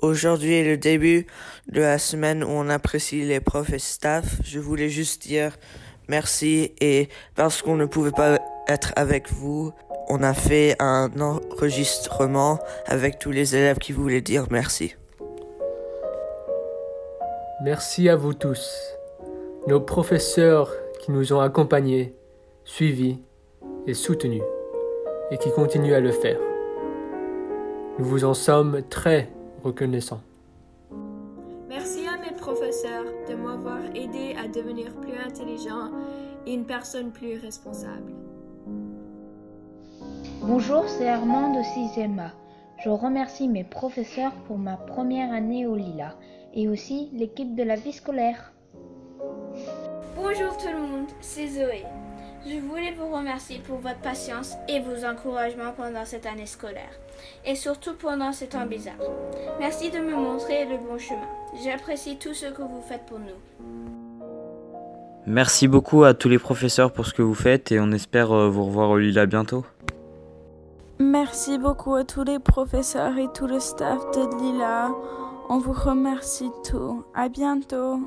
Aujourd'hui est le début de la semaine où on apprécie les profs et staff. Je voulais juste dire merci et parce qu'on ne pouvait pas être avec vous, on a fait un enregistrement avec tous les élèves qui voulaient dire merci. Merci à vous tous, nos professeurs qui nous ont accompagnés, suivis et soutenus, et qui continuent à le faire. Nous vous en sommes très reconnaissants. Merci à mes professeurs de m'avoir aidé à devenir plus intelligent et une personne plus responsable. Bonjour, c'est Armand de 6e A. Je remercie mes professeurs pour ma première année au Lila et aussi l'équipe de la vie scolaire. Bonjour tout le monde, c'est Zoé. Je voulais vous remercier pour votre patience et vos encouragements pendant cette année scolaire, et surtout pendant ces temps bizarres. Merci de me montrer le bon chemin. J'apprécie tout ce que vous faites pour nous. Merci beaucoup à tous les professeurs pour ce que vous faites et on espère euh, vous revoir au Lila bientôt. Merci beaucoup à tous les professeurs et tout le staff de Lila. On vous remercie tout. À bientôt.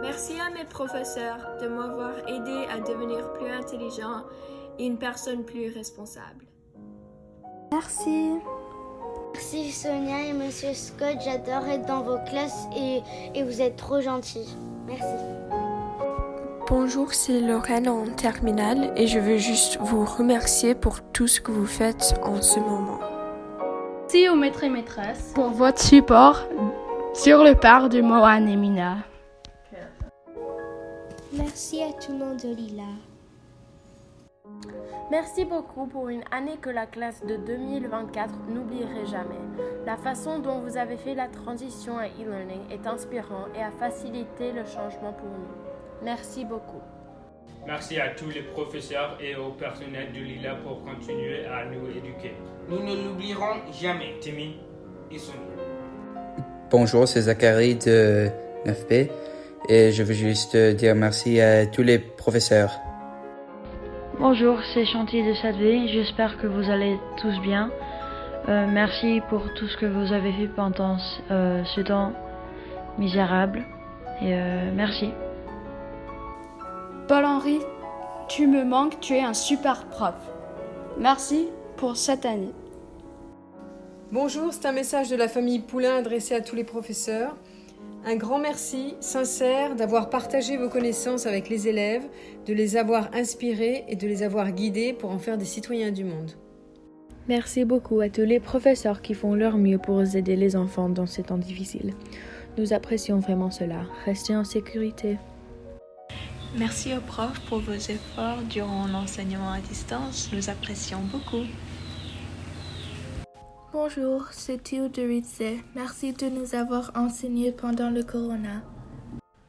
Merci à mes professeurs de m'avoir aidé à devenir plus intelligent et une personne plus responsable. Merci. Merci Sonia et Monsieur Scott, j'adore être dans vos classes et, et vous êtes trop gentils. Merci. Bonjour, c'est Lorraine en terminale et je veux juste vous remercier pour tout ce que vous faites en ce moment. Merci aux maîtres et maîtresses pour votre support sur le part du mot Anémina. Merci à tout le monde de Lila. Merci beaucoup pour une année que la classe de 2024 n'oublierait jamais. La façon dont vous avez fait la transition à e-learning est inspirant et a facilité le changement pour nous. Merci beaucoup. Merci à tous les professeurs et au personnel de Lila pour continuer à nous éduquer. Nous ne l'oublierons jamais. Timmy et Sonia. Bonjour, c'est Zachary de 9B et je veux juste dire merci à tous les professeurs. Bonjour, c'est Chanty de 7V. J'espère que vous allez tous bien. Euh, merci pour tout ce que vous avez fait pendant euh, ce temps misérable. Et euh, merci. Paul-Henri, tu me manques, tu es un super prof. Merci pour cette année. Bonjour, c'est un message de la famille Poulain adressé à tous les professeurs. Un grand merci sincère d'avoir partagé vos connaissances avec les élèves, de les avoir inspirés et de les avoir guidés pour en faire des citoyens du monde. Merci beaucoup à tous les professeurs qui font leur mieux pour aider les enfants dans ces temps difficiles. Nous apprécions vraiment cela. Restez en sécurité. Merci aux profs pour vos efforts durant l'enseignement à distance. Nous apprécions beaucoup. Bonjour, c'est Théo de Ritze. Merci de nous avoir enseigné pendant le corona.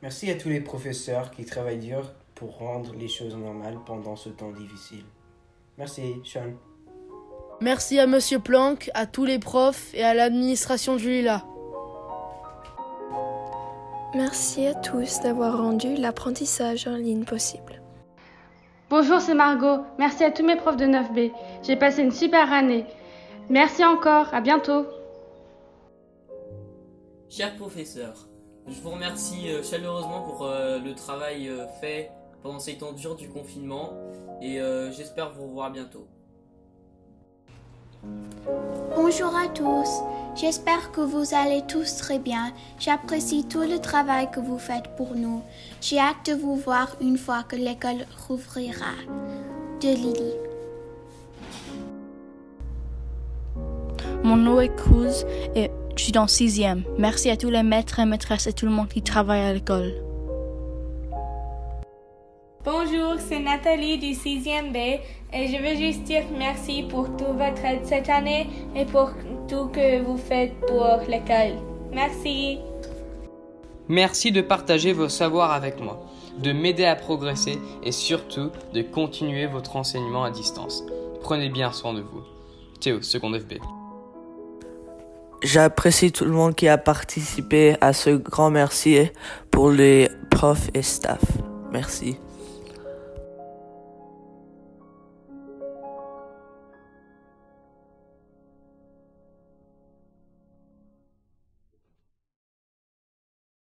Merci à tous les professeurs qui travaillent dur pour rendre les choses normales pendant ce temps difficile. Merci, Sean. Merci à Monsieur Planck, à tous les profs et à l'administration de Lila. Merci à tous d'avoir rendu l'apprentissage en ligne possible. Bonjour, c'est Margot. Merci à tous mes profs de 9B. J'ai passé une super année. Merci encore, à bientôt. Chers professeurs, je vous remercie chaleureusement pour le travail fait pendant ces temps durs du confinement et j'espère vous revoir bientôt. Bonjour à tous, j'espère que vous allez tous très bien. J'apprécie tout le travail que vous faites pour nous. J'ai hâte de vous voir une fois que l'école rouvrira. De Lily. Mon nom est Cruz et je suis dans sixième. Merci à tous les maîtres et maîtresses et tout le monde qui travaille à l'école. Bonjour, c'est Nathalie du 6e B et je veux juste dire merci pour toute votre aide cette année et pour tout que vous faites pour l'école. Merci. Merci de partager vos savoirs avec moi, de m'aider à progresser et surtout de continuer votre enseignement à distance. Prenez bien soin de vous. Théo, seconde FB. J'apprécie tout le monde qui a participé à ce grand merci pour les profs et staff. Merci.